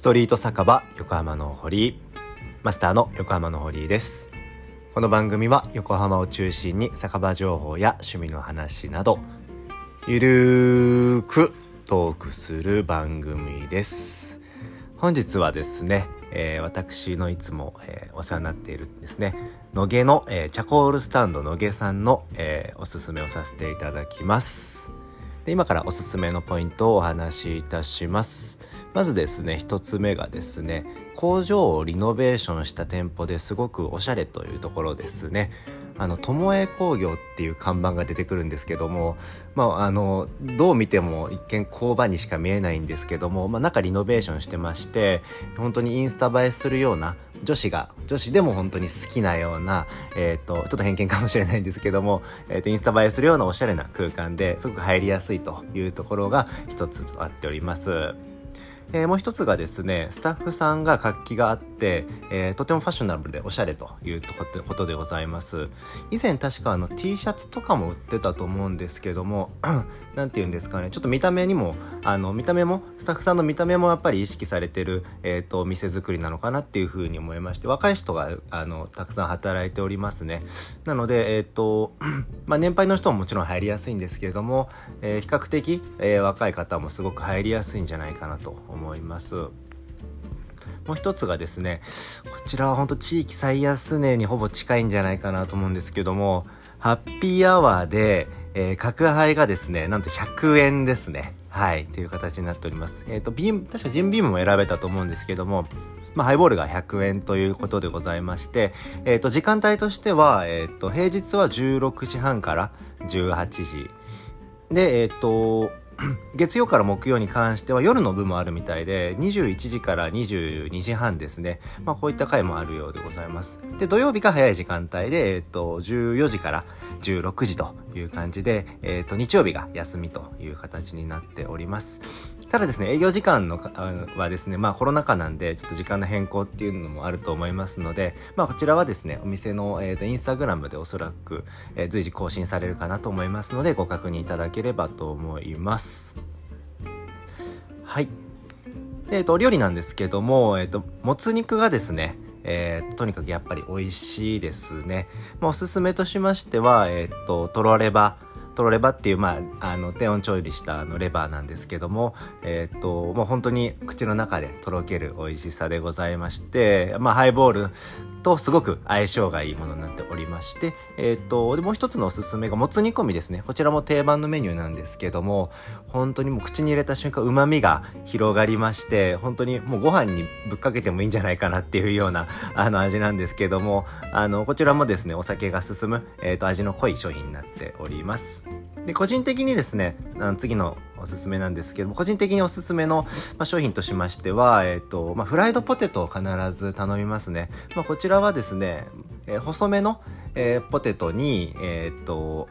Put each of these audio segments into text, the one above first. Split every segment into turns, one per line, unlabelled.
ストリート酒場横浜の堀マスターの横浜の堀です。この番組は横浜を中心に酒場情報や趣味の話などゆるーくトークする番組です。本日はですね、えー、私のいつも、えー、お世話になっているですね野毛の、えー、チャコールスタンド野毛さんの、えおすすめをさせていただきます。で今からおすすめのポイントをお話しいたします。まずですね一つ目がですね工場をリノベーションした店舗ですごくおしゃれというところですねあの、友江工業っていう看板が出てくるんですけども、まあ、あの、どう見ても一見工場にしか見えないんですけども、まあ、中リノベーションしてまして、本当にインスタ映えするような、女子が、女子でも本当に好きなような、えっ、ー、と、ちょっと偏見かもしれないんですけども、えっ、ー、と、インスタ映えするようなおしゃれな空間ですごく入りやすいというところが一つとなっております。えー、もう一つがですね、スタッフさんが活気があって、えー、とてもファッショナブルでおしゃれということでございます。以前確かあの T シャツとかも売ってたと思うんですけども、なんて言うんですかね、ちょっと見た目にも、あの、見た目も、スタッフさんの見た目もやっぱり意識されてる、えっ、ー、と、店作りなのかなっていうふうに思いまして、若い人が、あの、たくさん働いておりますね。なので、えっ、と、まあ、年配の人ももちろん入りやすいんですけれども、え比較的、え若い方もすごく入りやすいんじゃないかなと思いますもう一つがですねこちらは本当地域最安値にほぼ近いんじゃないかなと思うんですけどもハッピーアワーで、えー、角杯がですね、なんと100円ですね。はい。という形になっております。えっ、ー、と、ビーム、確かジンビームも選べたと思うんですけども、まあ、ハイボールが100円ということでございまして、えっ、ー、と、時間帯としては、えっ、と、平日は16時半から18時。で、えっ、と、月曜から木曜に関しては夜の部もあるみたいで、21時から22時半ですね。まあこういった回もあるようでございます。で、土曜日が早い時間帯で、えっ、と、14時から16時という感じで、えっ、と、日曜日が休みという形になっております。ただですね、営業時間のはですね、まあコロナ禍なんで、ちょっと時間の変更っていうのもあると思いますので、まあこちらはですね、お店の、えっ、と、インスタグラムでおそらく、えー、随時更新されるかなと思いますので、ご確認いただければと思います。はい。えっ、ー、と、お料理なんですけども、えっ、ー、と、もつ肉がですね、えー、とにかくやっぱり美味しいですね。まあ、おすすめとしましては、えっ、と、とろレバ、トロレバっていう、まあ、あの低温調理したあのレバーなんですけども、えー、っともう本当に口の中でとろける美味しさでございまして、まあ、ハイボールとすごく相性がいいものになっておりまして、えっ、と、で、もう一つのおすすめがもつ煮込みですね。こちらも定番のメニューなんですけども、本当にもう口に入れた瞬間旨味が広がりまして、本当にもうご飯にぶっかけてもいいんじゃないかなっていうような、あの味なんですけども、あの、こちらもですね、お酒が進む、えっ、と、味の濃い商品になっております。で、個人的にですね、あの次のおすすめなんですけども、個人的におすすめの、まあ、商品としましては、えっ、ー、と、まあ、フライドポテトを必ず頼みますね。まあ、こちらはですね、えー、細めの、えー、ポテトに、えっ、と、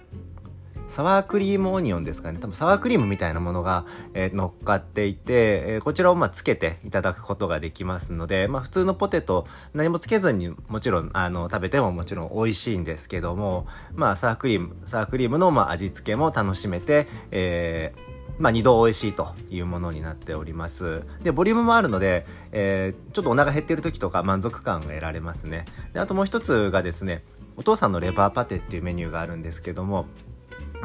サワークリームオニオンですかね。多分サワークリームみたいなものが、えー、乗っかっていて、えー、こちらをまあつけていただくことができますので、まあ普通のポテト何もつけずにもちろんあの食べてももちろん美味しいんですけども、まあサワークリーム、サワークリームのまあ味付けも楽しめて、えーまあ、二度美味しいというものになっております。で、ボリュームもあるので、えー、ちょっとお腹減ってる時とか満足感が得られますね。で、あともう一つがですね、お父さんのレバーパテっていうメニューがあるんですけども、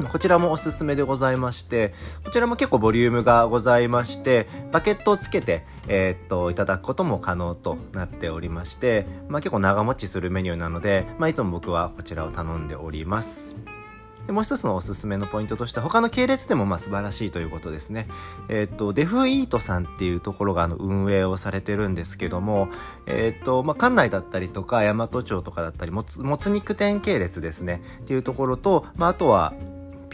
こちらもおすすめでございまして、こちらも結構ボリュームがございまして、バケットをつけて、えー、っと、いただくことも可能となっておりまして、まあ結構長持ちするメニューなので、まあいつも僕はこちらを頼んでおります。でもう一つのおすすめのポイントとして他の系列でもまあ素晴らしいということですね。えっ、と、デフイートさんっていうところがあの運営をされてるんですけども、えっ、と、まあ、館内だったりとか、大和町とかだったり、もつ、もつ肉店系列ですね。っていうところと、まあ、あとは、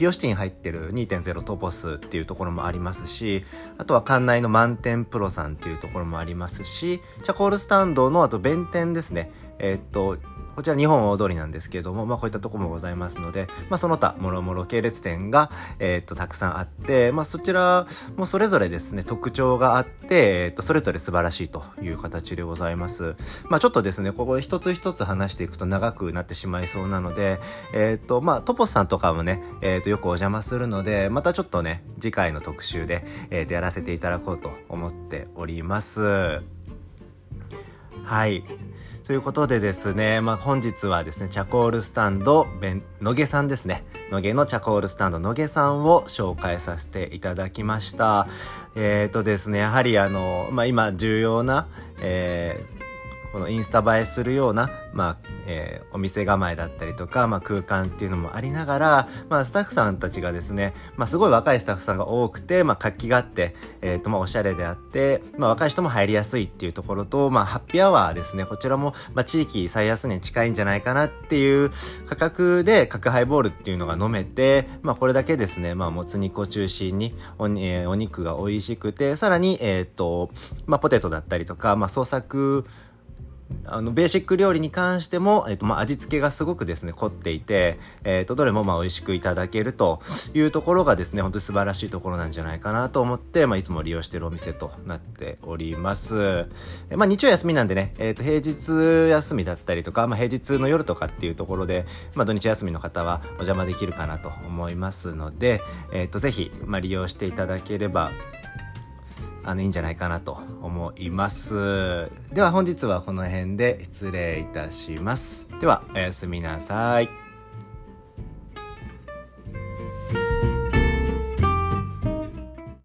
ピオシティに入ってる2.0トポスっていうところもありますし、あとは館内の満点プロさんっていうところもありますし、チャコールスタンドのあと弁天ですね。えー、っとこちら日本大通りなんですけれども、まあこういったとこもございますので、まあその他、もろもろ系列店が、えー、っと、たくさんあって、まあそちらもそれぞれですね、特徴があって、えー、っと、それぞれ素晴らしいという形でございます。まあちょっとですね、ここで一つ一つ話していくと長くなってしまいそうなので、え、っと、まあトポスさんとかもね、えっと、よくお邪魔するので、またちょっとね、次回の特集で、えっと、やらせていただこうと思っております。はい。ということでですね、まあ、本日はですね、チャコールスタンド、野毛さんですね。野毛のチャコールスタンド、野毛さんを紹介させていただきました。えっ、ー、とですね、やはりあの、まあ、今重要な、えーこのインスタ映えするような、まあ、えー、お店構えだったりとか、まあ、空間っていうのもありながら、まあ、スタッフさんたちがですね、まあ、すごい若いスタッフさんが多くて、まあ、活気があって、えっ、ー、と、まあ、おしゃれであって、まあ、若い人も入りやすいっていうところと、まあ、ハッピーアワーですね、こちらも、まあ、地域最安値に近いんじゃないかなっていう価格で、角ハイボールっていうのが飲めて、まあ、これだけですね、まあ、もつ肉を中心にお、えー、お肉が美味しくて、さらに、えっ、ー、と、まあ、ポテトだったりとか、まあ、創作、あの、ベーシック料理に関しても、えっ、と、まあ、味付けがすごくですね、凝っていて、えっ、と、どれもまあ、美味しくいただけるというところがですね、本当に素晴らしいところなんじゃないかなと思って、まあ、いつも利用してるお店となっております。えまあ、日曜休みなんでね、えっ、と、平日休みだったりとか、まあ、平日の夜とかっていうところで、まあ、土日休みの方はお邪魔できるかなと思いますので、えっ、と、ぜひ、まあ、利用していただければ、あのいいんじゃないかなと思います。では本日はこの辺で失礼いたします。ではおやすみなさい。